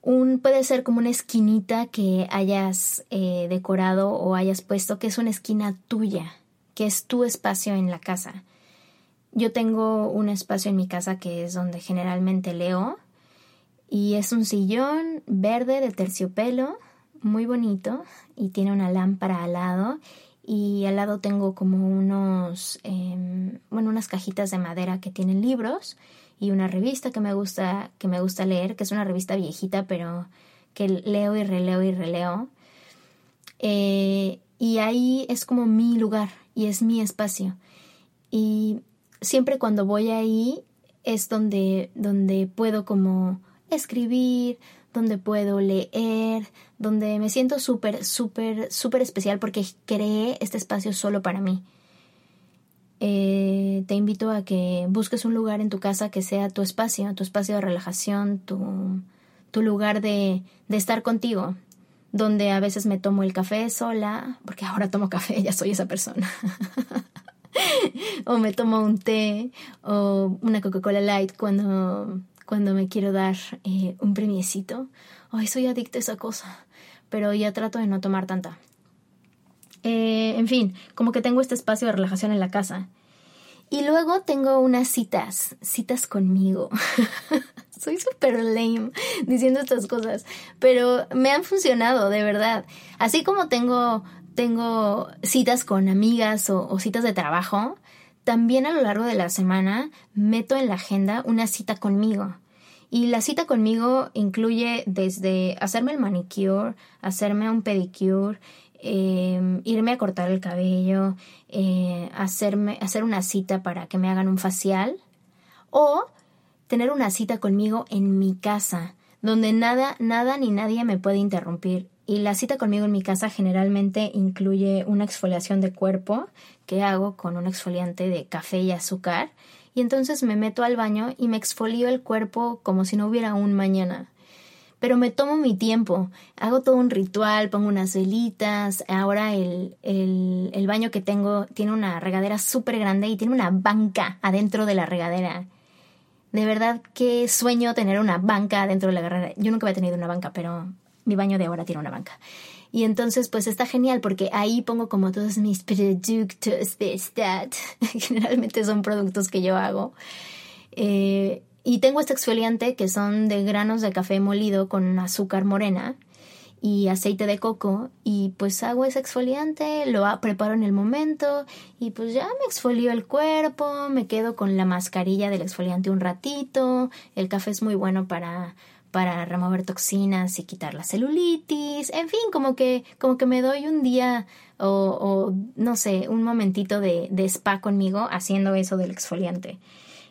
Un, puede ser como una esquinita que hayas eh, decorado o hayas puesto, que es una esquina tuya, que es tu espacio en la casa. Yo tengo un espacio en mi casa que es donde generalmente leo y es un sillón verde de terciopelo, muy bonito, y tiene una lámpara al lado y al lado tengo como unos, em, bueno, unas cajitas de madera que tienen libros y una revista que me gusta, que me gusta leer, que es una revista viejita, pero que leo y releo y releo. Eh, y ahí es como mi lugar y es mi espacio. Y siempre cuando voy ahí es donde, donde puedo como escribir, donde puedo leer, donde me siento súper, súper, súper especial porque creé este espacio solo para mí. Eh, te invito a que busques un lugar en tu casa que sea tu espacio, tu espacio de relajación, tu, tu lugar de, de estar contigo, donde a veces me tomo el café sola, porque ahora tomo café, ya soy esa persona. o me tomo un té o una Coca-Cola Light cuando cuando me quiero dar eh, un premiecito. Ay, soy adicta a esa cosa, pero ya trato de no tomar tanta. Eh, en fin, como que tengo este espacio de relajación en la casa. Y luego tengo unas citas, citas conmigo. Soy súper lame diciendo estas cosas, pero me han funcionado, de verdad. Así como tengo, tengo citas con amigas o, o citas de trabajo, también a lo largo de la semana meto en la agenda una cita conmigo. Y la cita conmigo incluye desde hacerme el manicure, hacerme un pedicure, em, irme a cortar el cabello, eh, hacerme, hacer una cita para que me hagan un facial o tener una cita conmigo en mi casa, donde nada, nada ni nadie me puede interrumpir. Y la cita conmigo en mi casa generalmente incluye una exfoliación de cuerpo que hago con un exfoliante de café y azúcar. Y entonces me meto al baño y me exfolio el cuerpo como si no hubiera un mañana. Pero me tomo mi tiempo, hago todo un ritual, pongo unas velitas. Ahora el, el, el baño que tengo tiene una regadera súper grande y tiene una banca adentro de la regadera. De verdad, qué sueño tener una banca adentro de la regadera. Yo nunca había tenido una banca, pero mi baño de ahora tiene una banca. Y entonces, pues está genial porque ahí pongo como todos mis productos de stat. Generalmente son productos que yo hago. Eh, y tengo este exfoliante que son de granos de café molido con azúcar morena y aceite de coco y pues hago ese exfoliante, lo preparo en el momento y pues ya me exfolio el cuerpo, me quedo con la mascarilla del exfoliante un ratito, el café es muy bueno para para remover toxinas y quitar la celulitis, en fin, como que, como que me doy un día o, no sé, un momentito de, de, spa conmigo haciendo eso del exfoliante.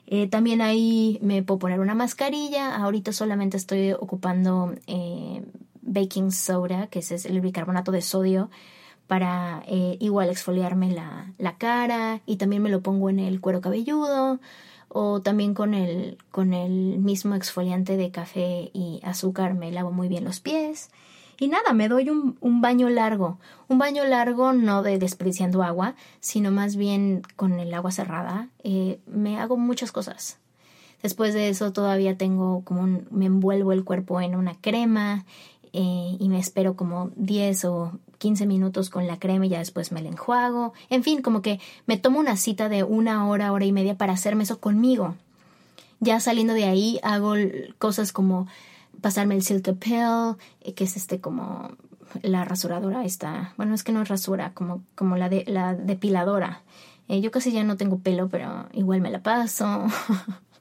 Eh, también ahí me puedo poner una mascarilla, ahorita solamente estoy ocupando eh, baking soda, que es el bicarbonato de sodio, para eh, igual exfoliarme la, la cara. Y también me lo pongo en el cuero cabelludo o también con el, con el mismo exfoliante de café y azúcar me lavo muy bien los pies. Y nada, me doy un, un, baño largo. Un baño largo no de desperdiciando agua, sino más bien con el agua cerrada. Eh, me hago muchas cosas. Después de eso todavía tengo como un, me envuelvo el cuerpo en una crema eh, y me espero como 10 o 15 minutos con la crema y ya después me la enjuago. En fin, como que me tomo una cita de una hora, hora y media para hacerme eso conmigo. Ya saliendo de ahí hago cosas como pasarme el Silk Pill, eh, que es este como la rasuradora esta, bueno, es que no es rasura, como, como la, de, la depiladora. Eh, yo casi ya no tengo pelo, pero igual me la paso.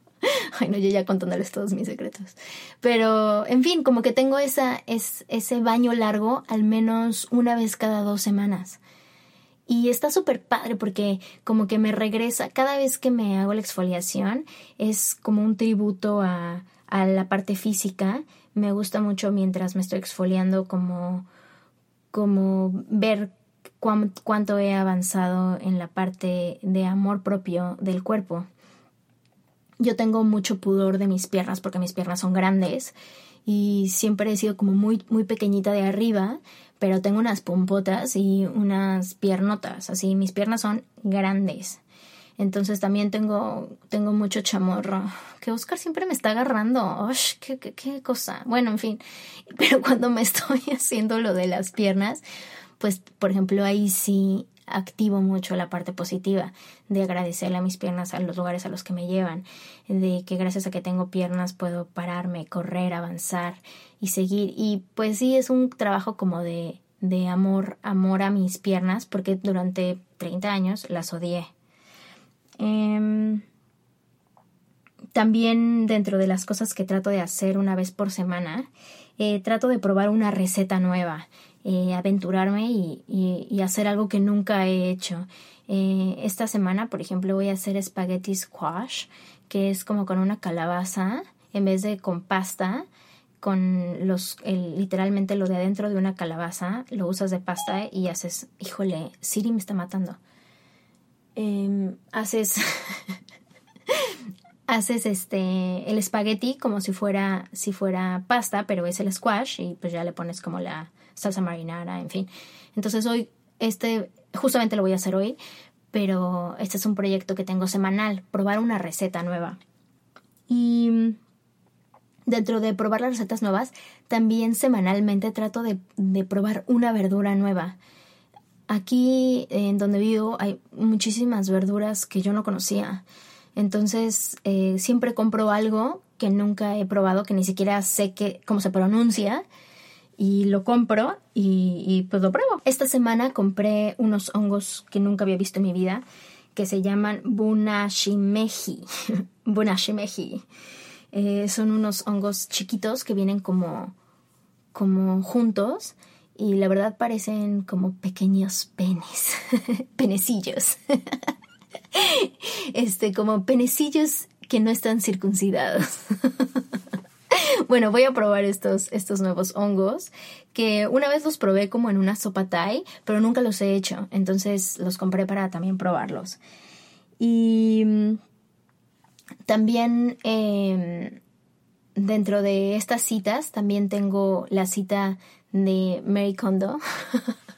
Ay, no, yo ya contándoles todos mis secretos. Pero, en fin, como que tengo esa, es, ese baño largo al menos una vez cada dos semanas. Y está súper padre porque como que me regresa, cada vez que me hago la exfoliación, es como un tributo a, a la parte física. Me gusta mucho mientras me estoy exfoliando como, como ver cuánto he avanzado en la parte de amor propio del cuerpo. Yo tengo mucho pudor de mis piernas porque mis piernas son grandes y siempre he sido como muy, muy pequeñita de arriba, pero tengo unas pompotas y unas piernotas, así mis piernas son grandes. Entonces también tengo, tengo mucho chamorro. Que Oscar siempre me está agarrando. qué, qué, qué cosa! Bueno, en fin. Pero cuando me estoy haciendo lo de las piernas, pues, por ejemplo, ahí sí activo mucho la parte positiva de agradecerle a mis piernas a los lugares a los que me llevan, de que gracias a que tengo piernas puedo pararme, correr, avanzar y seguir. Y pues sí, es un trabajo como de, de amor, amor a mis piernas, porque durante 30 años las odié. Em, también dentro de las cosas que trato de hacer una vez por semana, eh, trato de probar una receta nueva. Eh, aventurarme y, hacer algo que nunca he hecho. Eh, esta semana, por ejemplo, voy a hacer spaghetti squash, que es como con una calabaza, en vez de con pasta, con los, literalmente lo de adentro de una calabaza, lo usas de pasta y haces, híjole, Siri me está matando. Em, haces, haces este, el espagueti como si fuera, si fuera pasta, pero es el squash y pues ya le pones como la, salsa marinara, en fin. Entonces hoy, este, justamente lo voy a hacer hoy, pero este es un proyecto que tengo semanal, probar una receta nueva. Y dentro de probar las recetas nuevas, también semanalmente trato de, de probar una verdura nueva. Aquí en donde vivo hay muchísimas verduras que yo no conocía. Entonces eh, siempre compro algo que nunca he probado, que ni siquiera sé que, cómo se pronuncia y lo compro y, pues lo pruebo. Esta semana compré unos hongos que nunca había visto en mi vida que se llaman bunashimeji. bunashimeji. Eh, son unos hongos chiquitos que vienen como, como juntos y la verdad parecen como pequeños penes, penecillos. este, como penecillos que no están circuncidados. bueno, voy a probar estos, estos nuevos hongos que una vez los probé como en una sopa thai, pero nunca los he hecho, entonces los compré para también probarlos. Y mm, también em, dentro de estas citas también tengo la cita de Mary Kondo,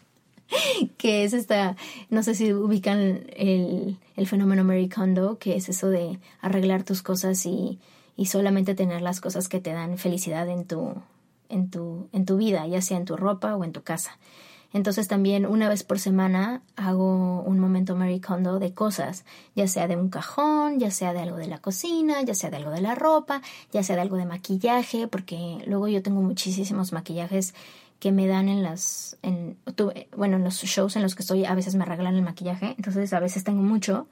que es esta, no sé si ubican el, el fenómeno Mary Kondo, que es eso de arreglar tus cosas y y solamente tener las cosas que te dan felicidad en tu, en tu, en tu vida, ya sea en tu ropa o en tu casa. Entonces también una vez por semana hago un momento Mary Kondo de cosas, ya sea de un cajón, ya sea de algo de la cocina, ya sea de algo de la ropa, ya sea de algo de maquillaje, porque luego yo tengo muchísimos maquillajes que me dan en las, en, bueno, en los shows en los que estoy, a veces me arreglan el maquillaje, entonces a veces tengo mucho.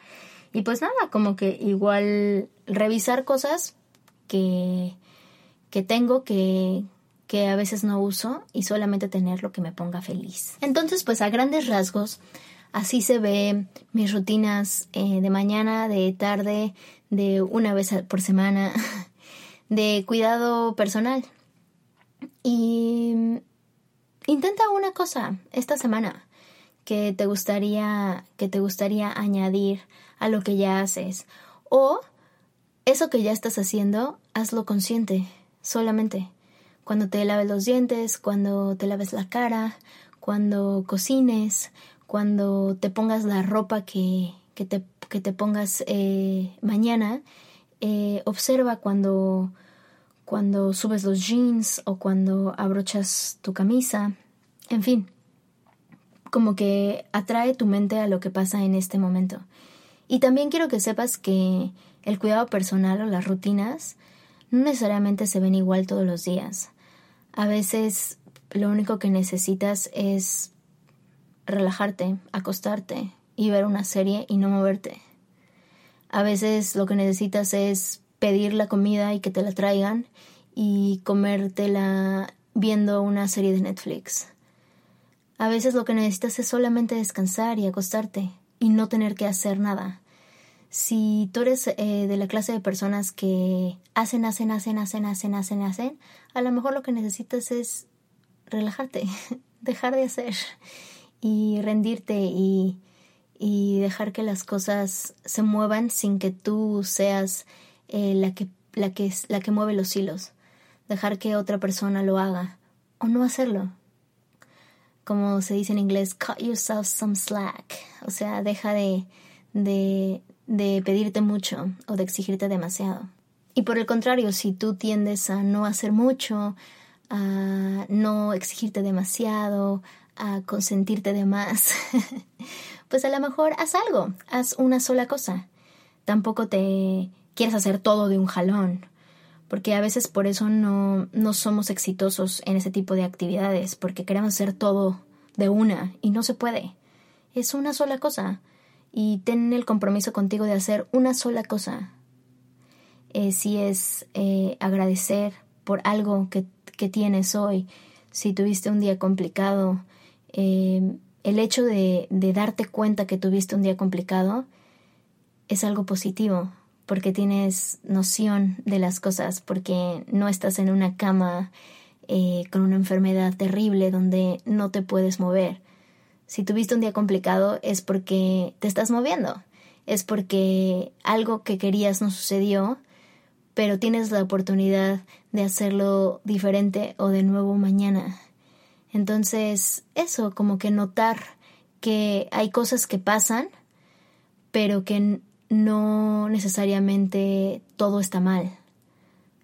Y pues nada, como que igual revisar cosas que, que tengo que, que a veces no uso y solamente tener lo que me ponga feliz. Entonces, pues a grandes rasgos, así se ve mis rutinas eh, de mañana, de tarde, de una vez por semana, de cuidado personal. Y intenta una cosa esta semana que te gustaría que te gustaría añadir a lo que ya haces o eso que ya estás haciendo, hazlo consciente, solamente. cuando te laves los dientes, cuando te laves la cara, cuando cocines, cuando te pongas la ropa que, que, te, que te, pongas eh, mañana. Eh, observa cuando, cuando subes los jeans o cuando abrochas tu camisa. En fin, como que atrae tu mente a lo que pasa en este momento. Y también quiero que sepas que el cuidado personal o las rutinas no necesariamente se ven igual todos los días. A veces lo único que necesitas es relajarte, acostarte y ver una serie y no moverte. A veces lo que necesitas es pedir la comida y que te la traigan y comértela viendo una serie de Netflix. A veces lo que necesitas es solamente descansar y acostarte y no tener que hacer nada. Si tú eres eh, de la clase de personas que hacen, hacen, hacen, hacen, hacen, hacen, hacen, a lo mejor lo que necesitas es relajarte, dejar de hacer y rendirte y, y dejar que las cosas se muevan sin que tú seas eh, la, que, la, que, la que mueve los hilos. Dejar que otra persona lo haga o no hacerlo. Como se dice en inglés, cut yourself some slack. O sea, deja de, de, de pedirte mucho o de exigirte demasiado. Y por el contrario, si tú tiendes a no hacer mucho, a no exigirte demasiado, a consentirte de más, pues a lo mejor haz algo, haz una sola cosa. Tampoco te quieres hacer todo de un jalón, porque a veces por eso no, no somos exitosos en ese tipo de actividades, porque queremos hacer todo de una y no se puede. Es una sola cosa y ten el compromiso contigo de hacer una sola cosa. Eh, si es eh, agradecer por algo que, tienes hoy, si tuviste un día complicado, eh, el hecho de, de darte cuenta que tuviste un día complicado es algo positivo, porque tienes noción de las cosas, porque no estás en una cama con una enfermedad terrible donde no te puedes mover si tuviste un día complicado es porque te estás moviendo, es porque algo que querías no sucedió, pero tienes la oportunidad de hacerlo diferente o de nuevo mañana. Entonces, eso, como que notar que hay cosas que pasan, pero que no necesariamente todo está mal,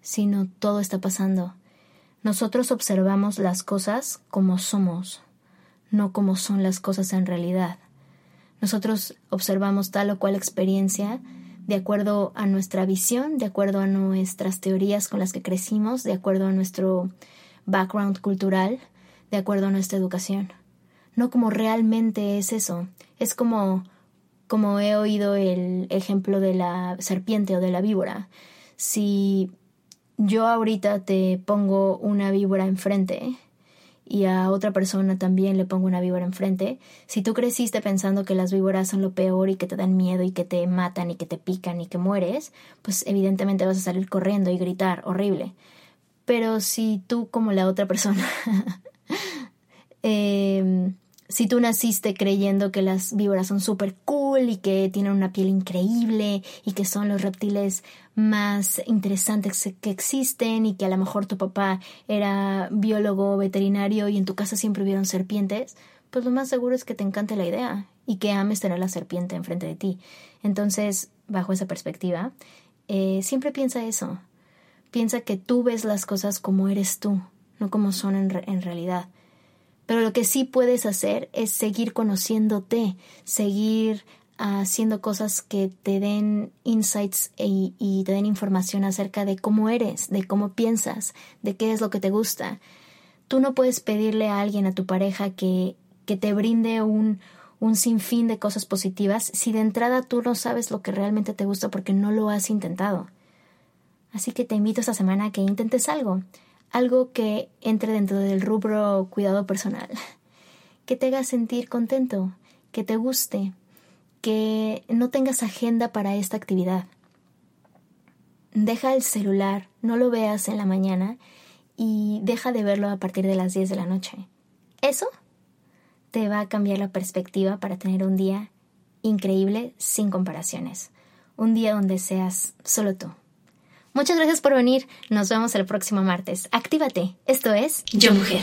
sino todo está pasando. Nosotros observamos las cosas como somos no como son las cosas en realidad. Nosotros observamos tal o cual experiencia de acuerdo a nuestra visión, de acuerdo a nuestras teorías con las que crecimos, de acuerdo a nuestro background cultural, de acuerdo a nuestra educación. No como realmente es eso. Es como como he oído el ejemplo de la serpiente o de la víbora. Si yo ahorita te pongo una víbora enfrente, y a otra persona también le pongo una víbora enfrente, si tú creciste pensando que las víboras son lo peor y que te dan miedo y que te matan y que te pican y que mueres, pues evidentemente vas a salir corriendo y gritar horrible. Pero si tú como la otra persona eh, si tú naciste creyendo que las víboras son súper cool y que tienen una piel increíble y que son los reptiles más interesantes que existen y que a lo mejor tu papá era biólogo veterinario y en tu casa siempre hubieron serpientes, pues lo más seguro es que te encante la idea y que ames tener la serpiente enfrente de ti. Entonces, bajo esa perspectiva, eh, siempre piensa eso. Piensa que tú ves las cosas como eres tú, no como son en realidad. Pero lo que sí puedes hacer es seguir conociéndote, seguir haciendo cosas que te den insights e, y te den información acerca de cómo eres, de cómo piensas, de qué es lo que te gusta. Tú no puedes pedirle a alguien, a tu pareja, que, que te brinde un, un sinfín de cosas positivas si de entrada tú no sabes lo que realmente te gusta porque no lo has intentado. Así que te invito esta semana a que intentes algo algo que entre dentro del rubro cuidado personal, que te haga sentir contento, que te guste, que no tengas agenda para esta actividad. Deja el celular, no lo veas en la mañana y deja de verlo a partir de las 10 de la noche. Eso te va a cambiar la perspectiva para tener un día increíble sin comparaciones. Un día donde seas solo tú. Muchas gracias por venir. Nos vemos el próximo martes. Actívate. Esto es Yo Mujer.